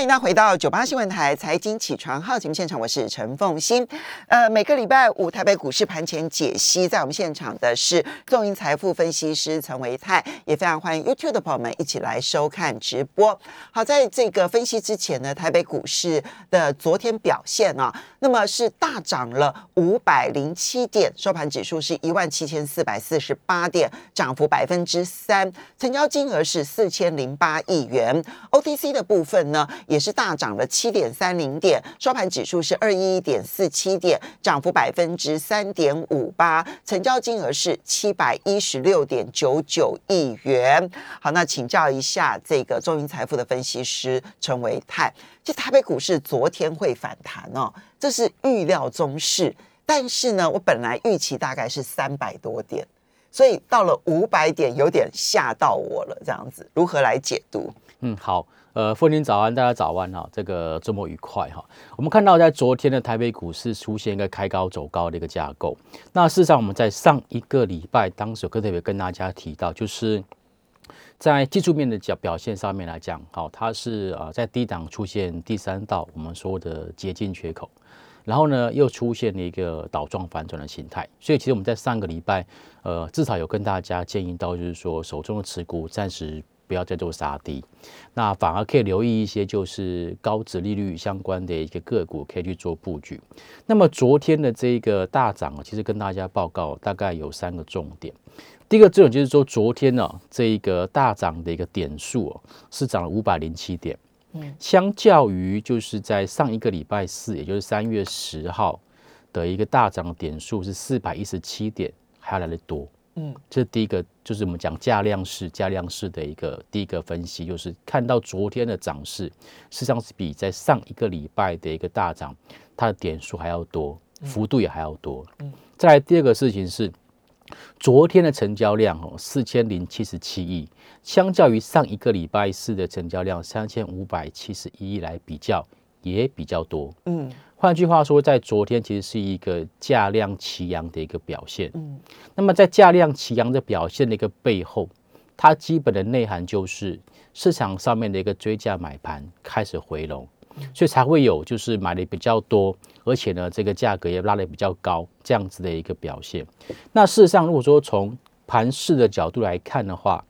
欢迎大家回到九八新闻台财经起床号节目现场，我是陈凤欣。呃，每个礼拜五台北股市盘前解析，在我们现场的是众银财富分析师陈维泰，也非常欢迎 YouTube 的朋友们一起来收看直播。好，在这个分析之前呢，台北股市的昨天表现啊，那么是大涨了五百零七点，收盘指数是一万七千四百四十八点，涨幅百分之三，成交金额是四千零八亿元。OTC 的部分呢？也是大涨了七点三零点，收盘指数是二一一点四七点，涨幅百分之三点五八，成交金额是七百一十六点九九亿元。好，那请教一下这个中银财富的分析师陈维泰，这台北股市昨天会反弹哦，这是预料中事，但是呢，我本来预期大概是三百多点，所以到了五百点有点吓到我了，这样子如何来解读？嗯，好。呃，凤林早安，大家早安哈，这个周末愉快哈。我们看到在昨天的台北股市出现一个开高走高的一个架构。那事实上，我们在上一个礼拜当时特别跟大家提到，就是在技术面的角表现上面来讲，好，它是啊在低档出现第三道我们说的接近缺口，然后呢又出现了一个倒状反转的形态。所以其实我们在上个礼拜，呃，至少有跟大家建议到，就是说手中的持股暂时。不要再做杀低，那反而可以留意一些就是高值利率相关的一个个股，可以去做布局。那么昨天的这个大涨啊，其实跟大家报告大概有三个重点。第一个重点就是说，昨天呢这一个大涨的一个点数哦，是涨了五百零七点，嗯，相较于就是在上一个礼拜四，也就是三月十号的一个大涨点数是四百一十七点，还要来的多。嗯，这第一个就是我们讲价量式、价量式的一个第一个分析，就是看到昨天的涨势，实际上是比在上一个礼拜的一个大涨，它的点数还要多，幅度也还要多。嗯，再来第二个事情是，昨天的成交量哦四千零七十七亿，相较于上一个礼拜四的成交量三千五百七十一亿来比较，也比较多。嗯。换句话说，在昨天其实是一个价量齐扬的一个表现。嗯，那么在价量齐扬的表现的一个背后，它基本的内涵就是市场上面的一个追价买盘开始回笼，所以才会有就是买的比较多，而且呢这个价格也拉的比较高这样子的一个表现。那事实上，如果说从盘势的角度来看的话，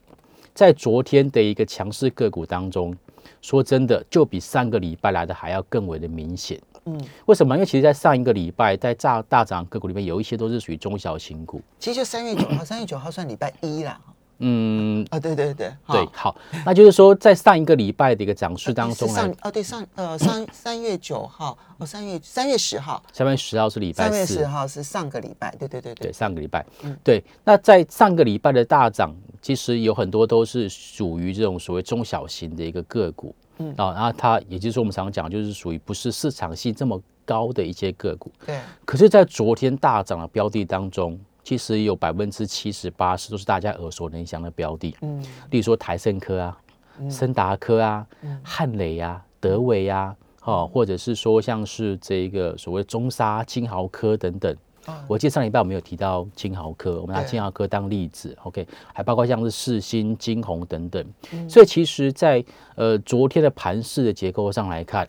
在昨天的一个强势个股当中，说真的，就比上个礼拜来的还要更为的明显。嗯，为什么？因为其实，在上一个礼拜，在大大涨个股里面，有一些都是属于中小型股。其实就三月九号，三月九号算礼拜一啦。嗯啊，对对对对，好，那就是说，在上一个礼拜的一个涨势当中，上哦对上呃上三月九号哦三月三月十号，三月十号是礼拜四，三月十号是上个礼拜，对对对对，上个礼拜，嗯，对。那在上个礼拜的大涨，其实有很多都是属于这种所谓中小型的一个个股。嗯啊，然后它也就是说，我们常讲，就是属于不是市场性这么高的一些个股。对。可是，在昨天大涨的标的当中，其实有百分之七十八十都是大家耳熟能详的标的。嗯。例如说台盛科啊、森达科啊、汉磊呀、德伟呀，哦，或者是说像是这个所谓中沙、金豪科等等。我记得上礼拜我们有提到金豪科，我们拿金豪科当例子，OK，还包括像是世新、金鸿等等。所以其实，在呃昨天的盘市的结构上来看，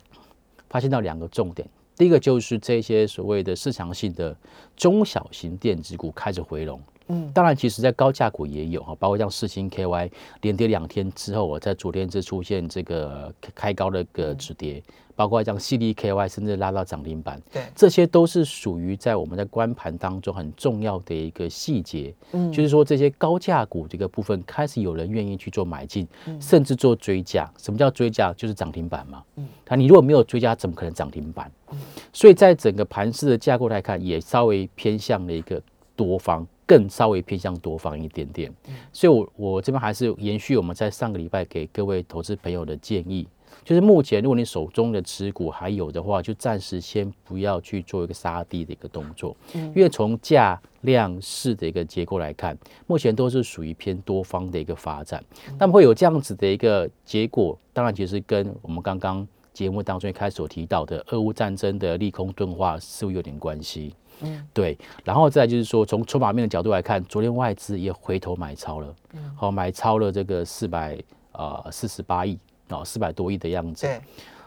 发现到两个重点。第一个就是这些所谓的市场性的中小型电子股开始回笼。嗯，当然，其实在高价股也有哈，包括像四星 KY 连跌两天之后，我在昨天是出现这个开高的个止跌。包括像 C D K Y，甚至拉到涨停板，对，这些都是属于在我们在关盘当中很重要的一个细节。嗯，就是说这些高价股这个部分开始有人愿意去做买进，甚至做追加。什么叫追加？就是涨停板嘛。嗯，那你如果没有追加，怎么可能涨停板？所以在整个盘市的架构来看，也稍微偏向了一个多方，更稍微偏向多方一点点。所以，我我这边还是延续我们在上个礼拜给各位投资朋友的建议。就是目前，如果你手中的持股还有的话，就暂时先不要去做一个杀低的一个动作，嗯，因为从价量势的一个结构来看，目前都是属于偏多方的一个发展，那么会有这样子的一个结果，当然其实跟我们刚刚节目当中一开始所提到的俄乌战争的利空钝化似乎有点关系，嗯，对，然后再就是说从筹码面的角度来看，昨天外资也回头买超了，嗯，好，买超了这个四百呃四十八亿。哦，四百多亿的样子。对，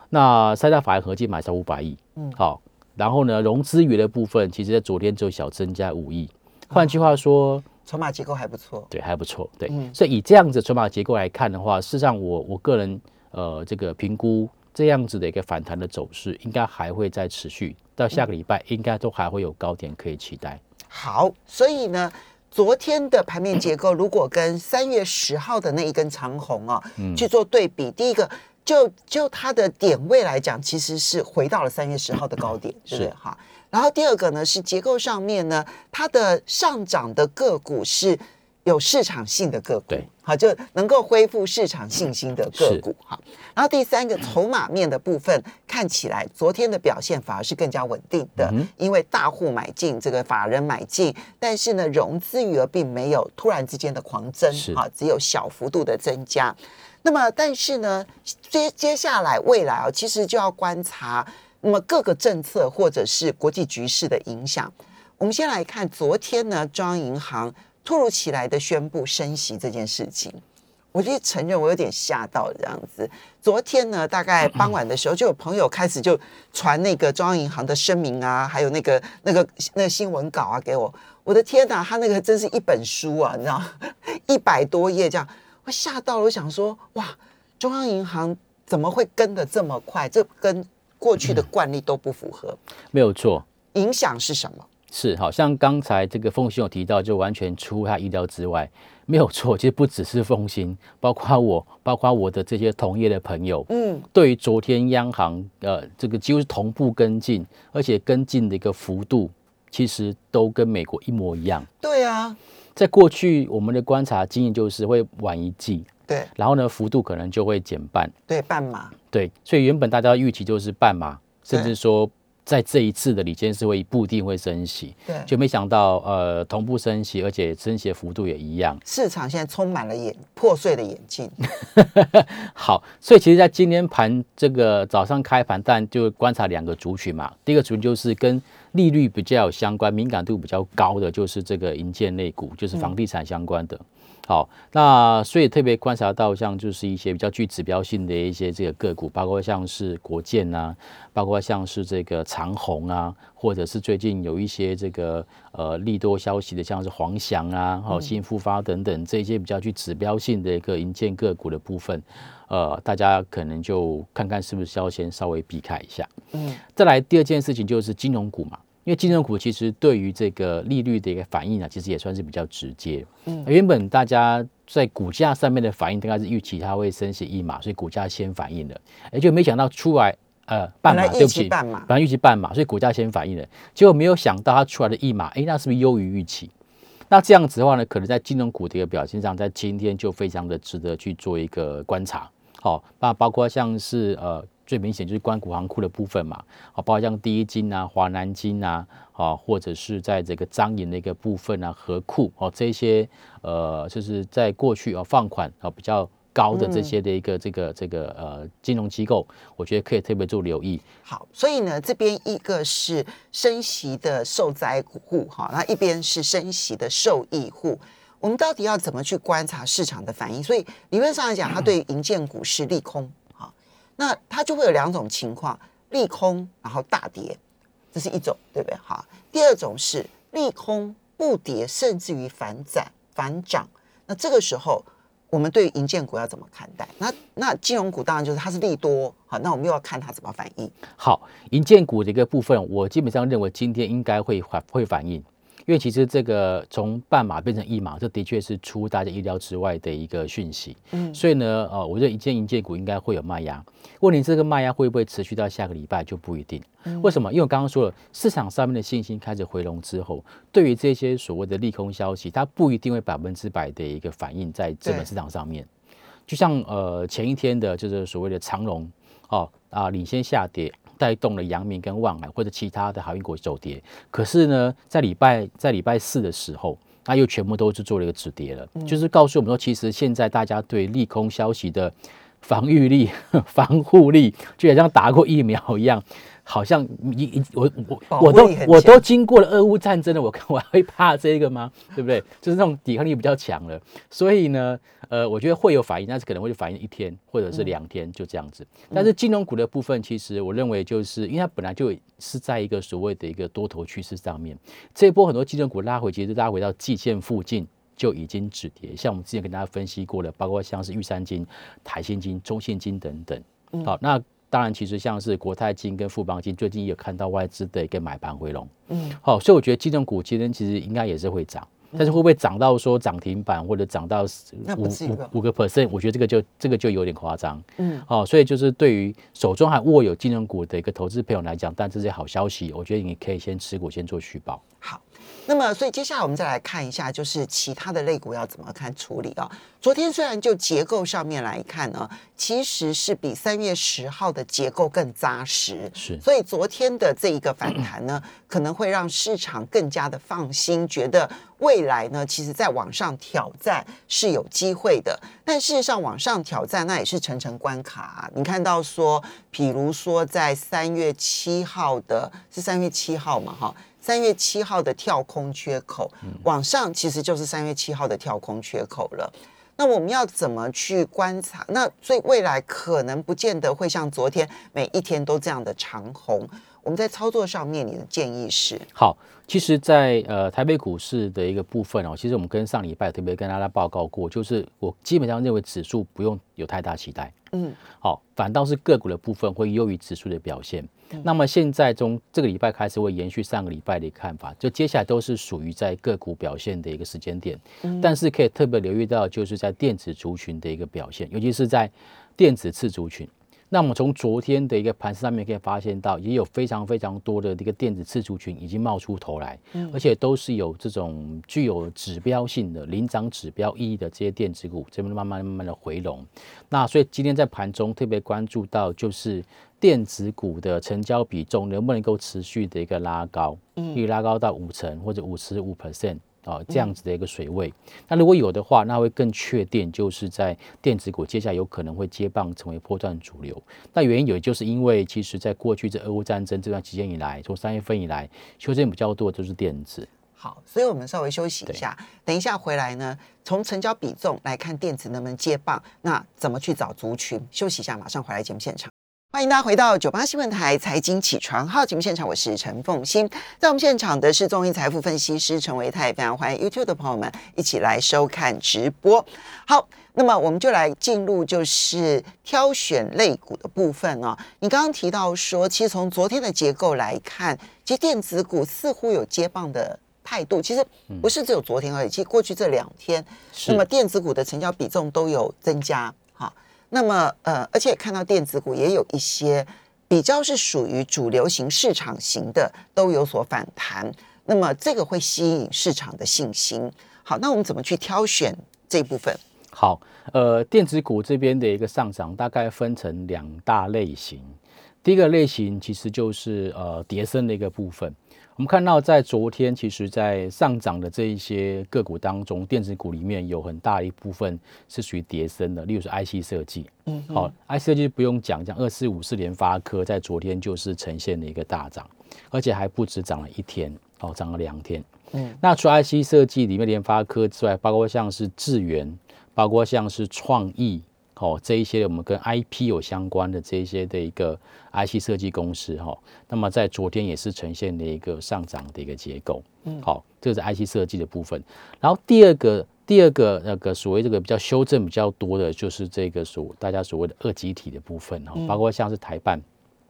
那三大法人合计买超五百亿，嗯，好，然后呢，融资余的部分，其实在昨天只有小增加五亿，换句话说，筹码结构还不错。对，还不错，对，所以以这样子筹码结构来看的话，事实上我我个人呃这个评估这样子的一个反弹的走势，应该还会再持续到下个礼拜，应该都还会有高点可以期待。好，所以呢，昨天的盘面结构如果跟三月十号的那一根长红啊，去做对比，第一个就就它的点位来讲，其实是回到了三月十号的高点，对不对？哈。然后第二个呢是结构上面呢，它的上涨的个股是有市场性的个股，好就能够恢复市场信心的个股，哈。然后第三个筹码面的部分看起来，昨天的表现反而是更加稳定的，因为大户买进，这个法人买进，但是呢融资余额并没有突然之间的狂增，啊，只有小幅度的增加。那么但是呢接接下来未来啊，其实就要观察。那么各个政策或者是国际局势的影响，我们先来看昨天呢，中央银行突如其来的宣布升息这件事情，我就承认我有点吓到这样子。昨天呢，大概傍晚的时候，就有朋友开始就传那个中央银行的声明啊，还有那个那个那个新闻稿啊给我。我的天哪，他那个真是一本书啊，你知道，一百多页这样，我吓到了。我想说，哇，中央银行怎么会跟的这么快？这跟过去的惯例都不符合，没有错。影响是什么？是好像刚才这个凤鑫有提到，就完全出乎他意料之外，没有错。其实不只是凤鑫，包括我，包括我的这些同业的朋友，嗯，对于昨天央行呃这个几乎是同步跟进，而且跟进的一个幅度，其实都跟美国一模一样。对啊，在过去我们的观察经验就是会晚一季。对，然后呢，幅度可能就会减半。对，半码。对，所以原本大家预期就是半码，甚至说在这一次的里监事会不一定会升息。对，就没想到呃同步升息，而且升息的幅度也一样。市场现在充满了眼破碎的眼镜。好，所以其实，在今天盘这个早上开盘，但就观察两个族群嘛。第一个族群就是跟利率比较有相关、敏感度比较高的，就是这个银建类股，就是房地产相关的。好，那所以特别观察到，像就是一些比较具指标性的一些这个个股，包括像是国建啊，包括像是这个长虹啊，或者是最近有一些这个呃利多消息的，像是黄翔啊、好新复发等等这些比较具指标性的一个银建个股的部分，呃，大家可能就看看是不是要先稍微避开一下。嗯，再来第二件事情就是金融股嘛。因为金融股其实对于这个利率的一个反应呢，其实也算是比较直接。嗯，原本大家在股价上面的反应，大概是预期它会升息一码，所以股价先反应了。而，就没想到出来呃半码，对不起，半码，本来预期半码，所以股价先反应了。结果没有想到它出来的一码，哎，那是不是优于预期？那这样子的话呢，可能在金融股的一个表现上，在今天就非常的值得去做一个观察。好，那包括像是呃。最明显就是关谷行库的部分嘛，好，包括像第一金啊、华南金啊，啊，或者是在这个张营的一个部分啊、和库哦，这些呃，就是在过去啊放款啊比较高的这些的一个这个这个呃金融机构，我觉得可以特别做留意。好，所以呢，这边一个是升息的受灾户哈，那一边是升息的受益户，我们到底要怎么去观察市场的反应？所以理论上来讲，它对银建股是利空。那它就会有两种情况：利空，然后大跌，这是一种，对不对？好，第二种是利空不跌，甚至于反涨反涨。那这个时候，我们对银建股要怎么看待？那那金融股当然就是它是利多，好，那我们又要看它怎么反应。好，银建股的一个部分，我基本上认为今天应该会反会反应。因为其实这个从半马变成一马，这的确是出大家意料之外的一个讯息。嗯，所以呢，呃，我觉得一件银建股应该会有卖压。问题这个卖压会不会持续到下个礼拜就不一定。为什么？因为我刚刚说了，市场上面的信心开始回笼之后，对于这些所谓的利空消息，它不一定会百分之百的一个反应在资本市场上面。就像呃前一天的就是所谓的长龙，哦啊领先下跌。带动了阳明跟万海或者其他的航运股走跌，可是呢，在礼拜在礼拜四的时候，它又全部都是做了一个止跌了，就是告诉我们说，其实现在大家对利空消息的防御力、防护力，就好像打过疫苗一样，好像你你我我我都我都强经过了俄乌战争了，我看我还会怕这个吗？对不对？就是那种抵抗力比较强了，所以呢，呃，我觉得会有反应，但是可能会反应一天或者是两天就这样子。但是金融股的部分，其实我认为就是因为它本来就是在一个所谓的一个多头趋势上面，这一波很多金融股拉回，其实拉回到季线附近。就已经止跌，像我们之前跟大家分析过了，包括像是玉山金、台新金、中信金等等。好，那当然，其实像是国泰金跟富邦金，最近也有看到外资的一个买盘回笼。嗯，好，所以我觉得金融股今天其实应该也是会涨，但是会不会涨到说涨停板或者涨到那不至于吧五五个 percent？我觉得这个就这个就有点夸张。嗯，好，所以就是对于手中还握有金融股的一个投资朋友来讲，但这些好消息，我觉得你可以先持股，先做续报。好，那么所以接下来我们再来看一下，就是其他的类股要怎么看处理啊、昨天虽然就结构上面来看呢，其实是比三月十号的结构更扎实，是所以昨天的这一个反弹呢，可能会让市场更加的放心，觉得未来呢，其实在往上挑战是有机会的。但事实上，往上挑战那也是层层关卡、啊。你看到说，比如说在三月七号的，是三月七号嘛，哈。三月七号的跳空缺口往上，其实就是三月七号的跳空缺口了。那我们要怎么去观察？那所以未来可能不见得会像昨天每一天都这样的长红。我们在操作上面，你的建议是？好，其实在，呃台北股市的一个部分哦，其实我们跟上礼拜特别跟大家报告过，就是我基本上认为指数不用有太大期待，嗯，好，反倒是个股的部分会优于指数的表现。那么现在从这个礼拜开始会延续上个礼拜的看法，就接下来都是属于在个股表现的一个时间点，但是可以特别留意到，就是在电子族群的一个表现，尤其是在电子次族群。那么从昨天的一个盘势上面可以发现到，也有非常非常多的一个电子次族群已经冒出头来，而且都是有这种具有指标性的领涨指标意义的这些电子股，这边慢慢慢慢的回笼。那所以今天在盘中特别关注到，就是电子股的成交比重能不能够持续的一个拉高，可以拉高到五成或者五十五 percent。哦，这样子的一个水位，那如果有的话，那会更确定，就是在电子股接下来有可能会接棒成为波段主流。那原因有，就是因为其实在过去这俄乌战争这段期间以来，从三月份以来，修正比较多的就是电子。好，所以我们稍微休息一下，等一下回来呢，从成交比重来看电子能不能接棒，那怎么去找族群？休息一下，马上回来节目现场。欢迎大家回到九八新闻台财经起床号节目现场，我是陈凤欣。在我们现场的是中银财富分析师陈维泰，非常欢迎 YouTube 的朋友们一起来收看直播。好，那么我们就来进入就是挑选类股的部分哦。你刚刚提到说，其实从昨天的结构来看，其实电子股似乎有接棒的态度。其实不是只有昨天而已，其实过去这两天，那么电子股的成交比重都有增加。那么呃，而且看到电子股也有一些比较是属于主流型市场型的都有所反弹，那么这个会吸引市场的信心。好，那我们怎么去挑选这部分？好，呃，电子股这边的一个上涨大概分成两大类型。第一个类型其实就是呃叠升的一个部分。我们看到在昨天，其实在上涨的这一些个股当中，电子股里面有很大一部分是属于叠升的，例如说 IC 设计。嗯，好，IC 设计不用讲，像二四五四联发科在昨天就是呈现了一个大涨，而且还不止涨了一天，哦，涨了两天。嗯，那除了 IC 设计里面联发科之外，包括像是智源，包括像是创意。哦，这一些我们跟 IP 有相关的这一些的一个 IC 设计公司哈，那么在昨天也是呈现了一个上涨的一个结构。嗯，好，这是 IC 设计的部分。然后第二个，第二个那个所谓这个比较修正比较多的，就是这个所大家所谓的二级体的部分哈，包括像是台办、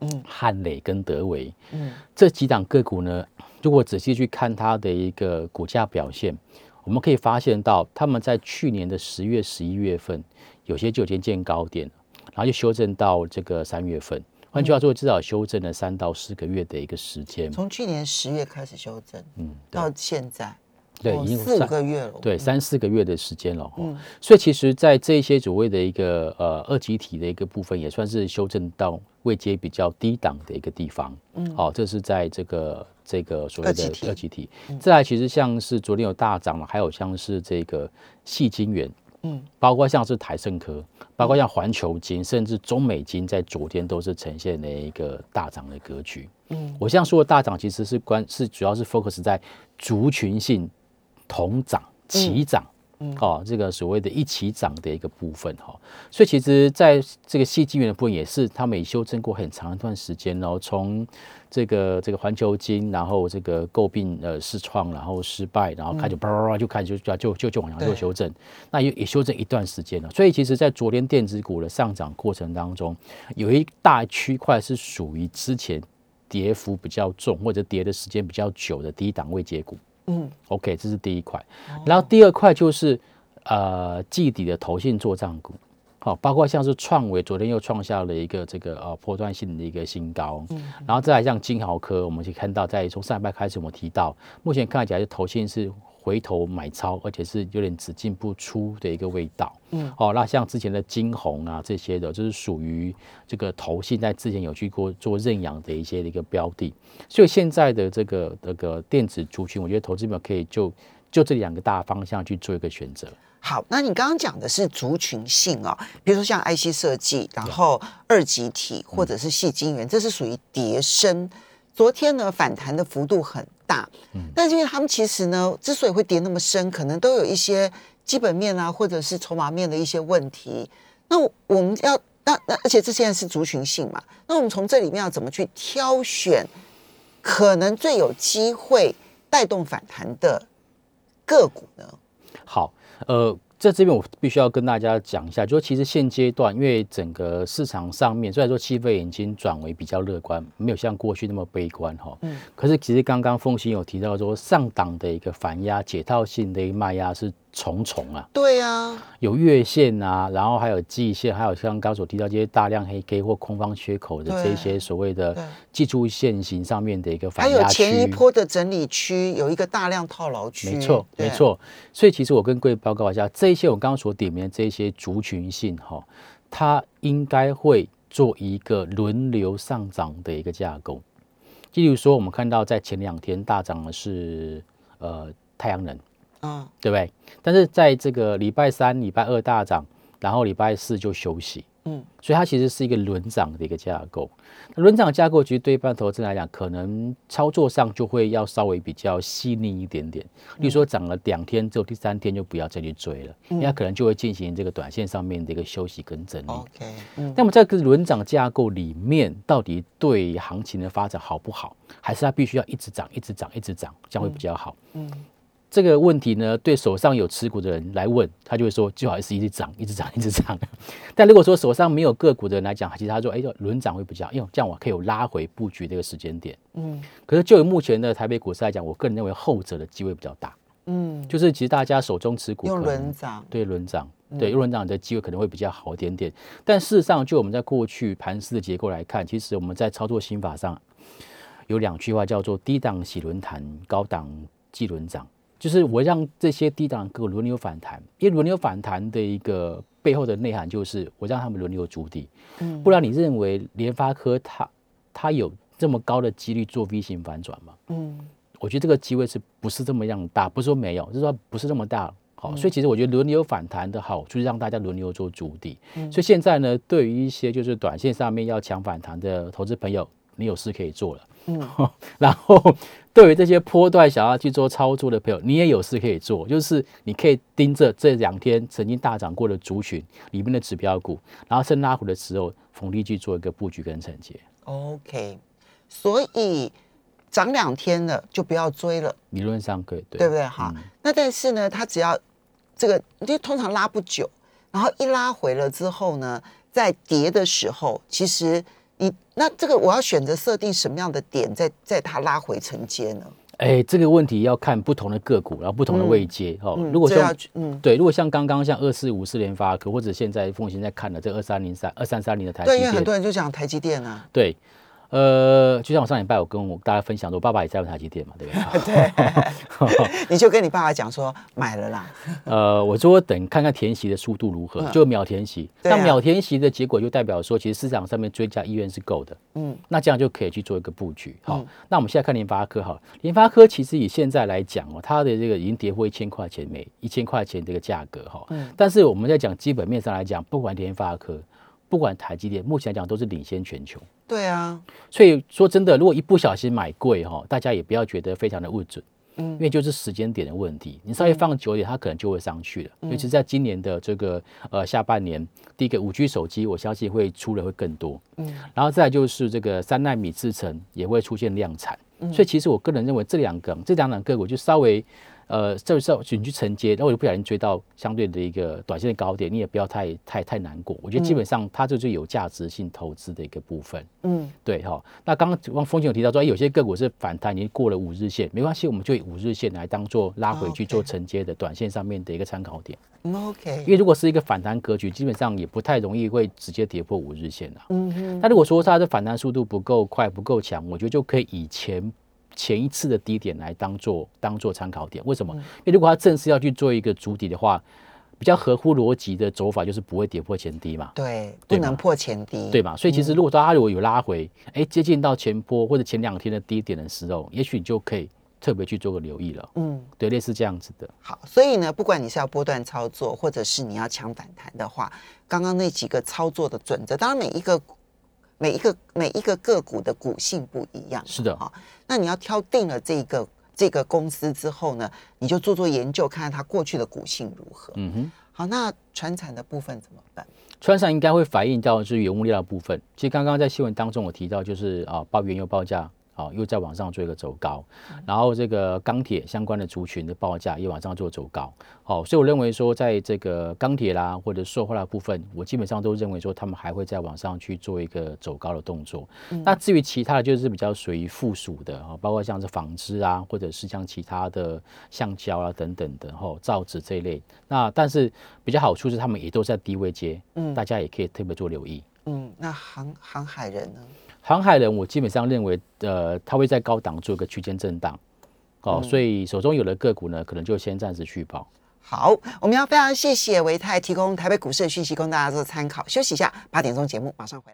嗯、汉磊跟德维，嗯，这几档个股呢，如果仔细去看它的一个股价表现，我们可以发现到他们在去年的十月、十一月份。有些就已经见高点，然后就修正到这个三月份。换句话说，至少修正了三到四个月的一个时间。从去年十月开始修正，嗯，到现在，对，已经四五个月了，对，三四个月的时间了。嗯，所以其实，在这些所谓的一个呃二级体的一个部分，也算是修正到位阶比较低档的一个地方。嗯，好，这是在这个这个所谓的二级体。再来，其实像是昨天有大涨了，还有像是这个细晶圆。嗯，包括像是台盛科，包括像环球金，甚至中美金，在昨天都是呈现了一个大涨的格局。嗯，我这样说的大涨，其实是关是主要是 focus 在族群性同涨齐涨。哦，这个所谓的一起涨的一个部分哈，所以其实在这个细晶元的部分也是，它也修正过很长一段时间哦。从这个这个环球金，然后这个诟病呃试创，然后失败，然后开始叭叭叭就开始就就就就往下做修正，那也也修正一段时间了。所以其实，在昨天电子股的上涨过程当中，有一大区块是属于之前跌幅比较重或者跌的时间比较久的低档位接股。嗯，OK，这是第一块，然后第二块就是呃季底的投信做账股，好，包括像是创维昨天又创下了一个这个呃波段性的一个新高，嗯，然后再来像金豪科，我们可以看到在从上礼拜开始，我们提到目前看起来是投信是。回头买超，而且是有点只进不出的一个味道。嗯，哦，那像之前的金红啊这些的，就是属于这个投信在之前有去过做认养的一些的一个标的。所以现在的这个这个电子族群，我觉得投资者可以就就这两个大方向去做一个选择。好，那你刚刚讲的是族群性哦，比如说像 IC 设计，然后二级体或者是细晶圆，这是属于叠升。昨天呢，反弹的幅度很大，嗯，但是因为他们其实呢，之所以会跌那么深，可能都有一些基本面啊，或者是筹码面的一些问题。那我们要那那，而且这现在是族群性嘛，那我们从这里面要怎么去挑选可能最有机会带动反弹的个股呢？好，呃。在这边我必须要跟大家讲一下，就其实现阶段，因为整个市场上面虽然说气氛已经转为比较乐观，没有像过去那么悲观哈。嗯。可是其实刚刚凤新有提到说，上档的一个反压、解套性的一个卖压是。重重啊，对啊，有月线啊，然后还有季线，还有像刚所提到这些大量黑 K 或空方缺口的这些所谓的技术线型上面的一个反压区，还有前一波的整理区有一个大量套牢区，没错没错。所以其实我跟各位报告一下，这一些我刚刚所点名的这些族群性哈，它应该会做一个轮流上涨的一个架构。例如说，我们看到在前两天大涨的是呃太阳能。嗯，对不对？但是在这个礼拜三、礼拜二大涨，然后礼拜四就休息。嗯，所以它其实是一个轮涨的一个架构。轮涨架构其实对一般投资来讲，可能操作上就会要稍微比较细腻一点点。例如说涨了两天之后，第三天就不要再去追了，因为它可能就会进行这个短线上面的一个休息跟整理。OK，那么在个轮涨架构里面，到底对行情的发展好不好？还是它必须要一直涨、一直涨、一直涨，这样会比较好？嗯。这个问题呢，对手上有持股的人来问，他就会说最好是一直涨，一直涨，一直涨。但如果说手上没有个股的人来讲，其实他说，哎，轮涨会比较，因为这样我可以有拉回布局这个时间点。嗯。可是就以目前的台北股市来讲，我个人认为后者的机会比较大。嗯。就是其实大家手中持股用轮涨，对轮涨，对用轮涨的机会可能会比较好一点点。但事实上，就我们在过去盘势的结构来看，其实我们在操作心法上有两句话叫做低档洗轮弹，高档记轮涨。就是我让这些低档股轮流反弹，因为轮流反弹的一个背后的内涵就是我让他们轮流筑底。嗯，不然你认为联发科它它有这么高的几率做 V 型反转吗？嗯，我觉得这个机会是不是这么样大？不是说没有，就是说不是这么大。好，所以其实我觉得轮流反弹的好处是让大家轮流做筑底。所以现在呢，对于一些就是短线上面要抢反弹的投资朋友，你有事可以做了。嗯，然后对于这些波段想要去做操作的朋友，你也有事可以做，就是你可以盯着这两天曾经大涨过的族群里面的指标股，然后趁拉回的时候逢低去做一个布局跟承接。OK，所以涨两天了就不要追了，理论上可以，对不对？好，那但是呢，它只要这个，因为通常拉不久，然后一拉回了之后呢，在跌的时候，其实。你那这个我要选择设定什么样的点，在在它拉回承接呢？哎，这个问题要看不同的个股，然后不同的位阶哦。如果像嗯，对，如果像刚刚像二四五四联发科，或者现在凤行在看的这二三零三二三三零的台积电，对，因为很多人就讲台积电啊。对，呃，就像我上礼拜我跟我大家分享说，我爸爸也在台积电嘛，对不对？对，你就跟你爸爸讲说买了啦。呃，我说等看看填息的速度如何，就秒填息。对啊那秒填息的结果就代表说，其实市场上面追加意愿是够的。嗯，那这样就可以去做一个布局。好，那我们现在看联发科哈，联发科其实以现在来讲哦，它的这个已经跌破一千块钱每一千块钱这个价格哈。嗯但是我们在讲基本面上来讲，不管联发科，不管台积电，目前来讲都是领先全球。对啊，所以说真的，如果一不小心买贵哈，大家也不要觉得非常的不准。嗯因为就是时间点的问题，你稍微放久一点，它可能就会上去了。嗯尤其是在今年的这个呃下半年，第一个五 G 手机，我相信会出的会更多。嗯然后再来就是这个三纳米制程也会出现量产。嗯所以其实我个人认为这两个这两档个股就稍微呃，这时候你去承接，然后我就不小心追到相对的一个短线的高点，你也不要太太太难过。我觉得基本上它就是有价值性投资的一个部分。嗯对哈，那刚刚风险有提到说，哎，有些个股是反弹已经过了五日线，没关系，我们就以五日线来当做拉回去做承接的短线上面的一个参考点。嗯，OK，因为如果是一个反弹格局，基本上也不太容易会直接跌破五日线啊。嗯哼，那如果说它的反弹速度不够快、不够强，我觉得就可以以前前一次的低点来当做当做参考点。为什么？因为如果它正式要去做一个主底的话，比较合乎逻辑的走法就是不会跌破前低嘛。对，不能破前低，对嘛？所以其实如果它如果有拉回，哎、接近到前波或者前两天的低点的时候，也许你就可以特别去做个留意了。嗯。对，类似这样子的。好，所以呢，不管你是要波段操作，或者是你要抢反弹的话，刚刚那几个操作的准则，当然每一个每一个每一个个股的股性不一样，是的哈，那你要挑定了这个这个公司之后呢，你就做做研究，看看它过去的股性如何。嗯哼，好，那船产的部分怎么办？船产应该会反映到就是原物料的部分。其实刚刚在新闻当中我提到，就是啊，报原油报价啊又在往上做一个走高，然后这个钢铁相关的族群的报价也往上做走高。好、所以我认为说，在这个钢铁啦或者塑化的部分，我基本上都认为说他们还会在往上去做一个走高的动作。那至于其他的就是比较属于附属的啊，包括像是纺织啊，或者是像其他的橡胶啊等等的吼造纸这一类。那但是比较好处是他们也都在低位接，嗯大家也可以特别做留意。嗯，那航航海人呢？航海人，我基本上认为，呃，他会在高档做一个区间震荡，哦，所以手中有的个股呢，可能就先暂时续保。好，我们要非常谢谢维泰提供台北股市的讯息供大家做参考。休息一下，八点钟节目马上回来。